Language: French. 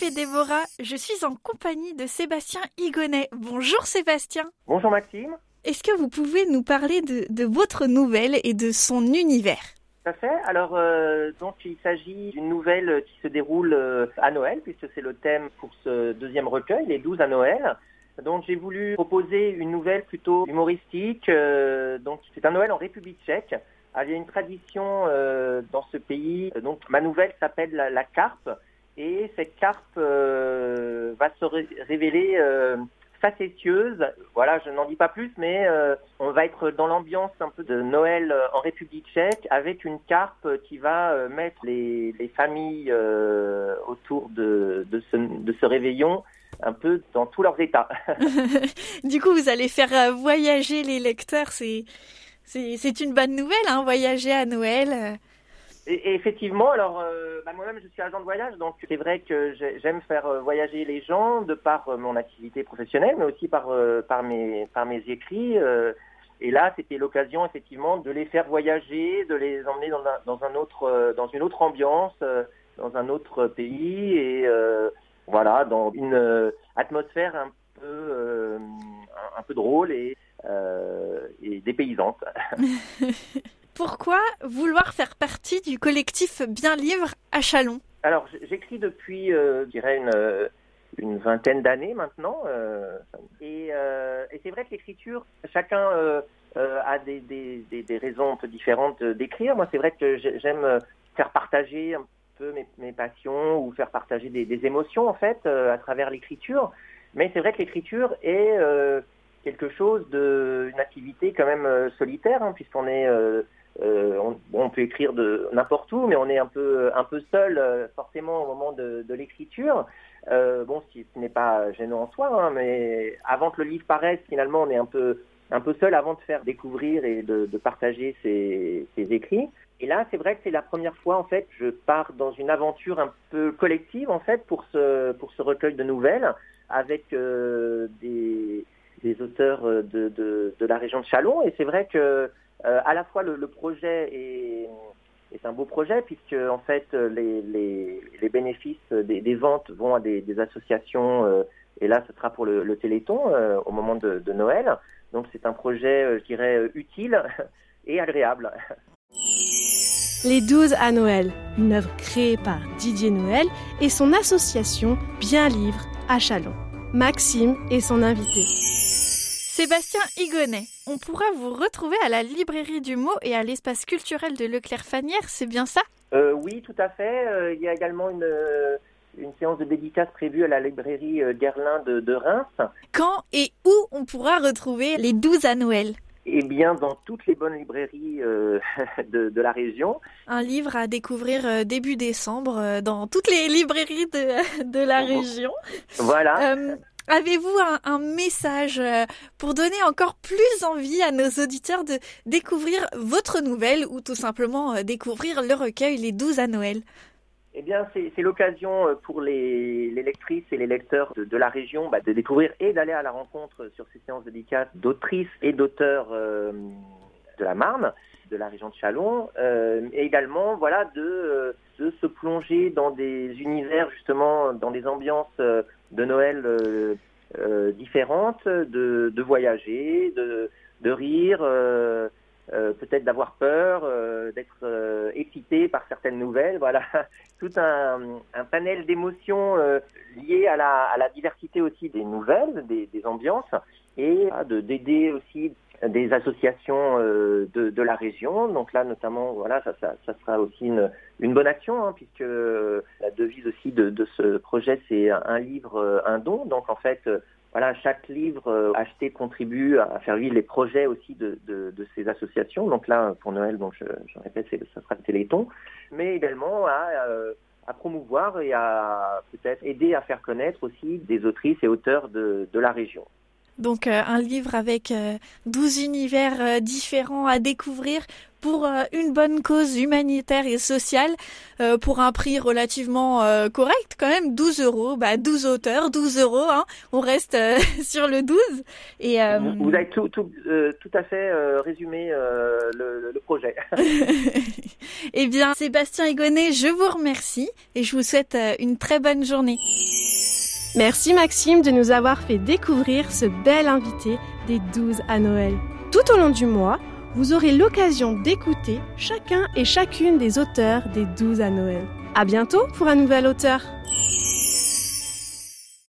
Je suis en compagnie de Sébastien Higonnet. Bonjour Sébastien. Bonjour Maxime. Est-ce que vous pouvez nous parler de, de votre nouvelle et de son univers? Tout à fait. Alors, euh, donc, il s'agit d'une nouvelle qui se déroule euh, à Noël, puisque c'est le thème pour ce deuxième recueil, les 12 à Noël. Donc, j'ai voulu proposer une nouvelle plutôt humoristique. euh, donc, c'est un Noël en République tchèque. Alors, il y a une tradition dans ce pays. Donc, ma nouvelle s'appelle la, la carpe. Et cette carpe euh, va se ré- révéler euh, facétieuse. Voilà, je n'en dis pas plus, mais euh, on va être dans l'ambiance un peu de Noël euh, en République tchèque avec une carpe qui va mettre les, les familles autour de, ce, réveillon un peu dans tous leurs états. Du coup, vous allez faire voyager les lecteurs, c'est une bonne nouvelle, hein, voyager à Noël. Et, effectivement, alors euh, bah, moi-même je suis agent de voyage, donc c'est vrai que j'ai- j'aime faire euh, voyager les gens de par euh, mon activité professionnelle, mais aussi par par mes par mes écrits. et là, c'était l'occasion effectivement de les faire voyager, de les emmener dans un, dans un autre dans une autre ambiance, dans un autre pays et voilà, dans une atmosphère un peu un, peu drôle et et dépaysante. Pourquoi vouloir faire partie du collectif Bien Livre à Chalon? Alors, j'écris depuis, euh, je dirais, une, euh, vingtaine d'années maintenant. euh, et euh, et c'est vrai que l'écriture, chacun a des, raisons un peu différentes d'écrire. Moi, c'est vrai que j'ai- j'aime faire partager un peu mes, passions ou faire partager des, émotions, en fait, à travers l'écriture. Mais c'est vrai que l'écriture est quelque chose de, une activité quand même solitaire, hein, puisqu'on est... euh, on, peut écrire de n'importe où, mais on est un peu un peu seul euh, forcément au moment de, l'écriture. Euh, bon, ce n'est pas gênant en soi, hein, mais avant que le livre paraisse, finalement, on est un peu un peu seul avant de faire découvrir et de, partager ses, écrits. Et là, c'est vrai que c'est la première fois en fait, je pars dans une aventure un peu collective en fait pour ce pour ce recueil de nouvelles avec des auteurs de, de, de la région de Chalon. Et c'est vrai que à la fois le, projet est, est un beau projet puisque en fait les, les, bénéfices des, ventes vont à des, associations euh, et là ce sera pour le, Téléthon euh, au moment de, de Noël. Donc c'est un projet, euh, je dirais, euh, utile et agréable. Les 12 à Noël, une œuvre créée par Didier Noël et son association Bien Livre à Chalon. Maxime est son invité. Sébastien Higonnet, on pourra vous retrouver à la librairie du mot et à l'espace culturel de Leclerc-Fanière, c'est bien ça? Euh, oui, tout à fait. Euh, il y a également une, euh, une séance de dédicace prévue à la librairie euh, Guerlain de, de Reims. Quand et où on pourra retrouver les 12 à Noël? Eh bien, dans toutes les bonnes librairies euh, de, de la région. Un livre à découvrir début décembre dans toutes les librairies de, de la région. Voilà. Euh, Avez-vous un, message euh, pour donner encore plus envie à nos auditeurs de découvrir votre nouvelle ou tout simplement euh, découvrir le recueil Les 12 à Noël? Eh bien, c'est l'occasion euh, pour les, lectrices et les lecteurs de, la région bah, de découvrir et d'aller à la rencontre sur ces séances dédicaces d'autrices et d'auteurs de la Marne, de la région de Chalon, euh, et également voilà de, euh, se plonger dans des univers justement, dans des ambiances euh, de Noël euh, différentes, de, de voyager, de, de rire. peut-être d'avoir peur, d'être excité par certaines nouvelles, voilà, tout un, panel d'émotions liées à la, à la diversité aussi des nouvelles, des, des ambiances, et de d'aider aussi des associations euh, de, de la région. Donc là, notamment, voilà, ça, ça, ça sera aussi une, une bonne action, hein, puisque euh, la devise aussi de, de ce projet, c'est un, livre, euh, un don. Donc en fait, euh, voilà, chaque livre acheté contribue à faire vivre les projets aussi de, de, de ces associations. Donc là, pour Noël, donc je, je répète, ça sera le Téléthon, mais également à, à promouvoir et à peut-être aider à faire connaître aussi des autrices et auteurs de, de la région. Donc euh, un livre avec euh, 12 univers euh, différents à découvrir pour euh, une bonne cause humanitaire et sociale euh, pour un prix relativement correct quand même. 12 euros bah 12 auteurs 12 euros hein, on reste sur le 12 et vous, avez tout tout, tout à fait résumé le, le, projet. Eh bien Sébastien Egonnet je vous remercie et je vous souhaite une très bonne journée Merci Maxime de nous avoir fait découvrir ce bel invité des 12 à Noël. Tout au long du mois, vous aurez l'occasion d'écouter chacun et chacune des auteurs des 12 à Noël. À bientôt pour un nouvel auteur.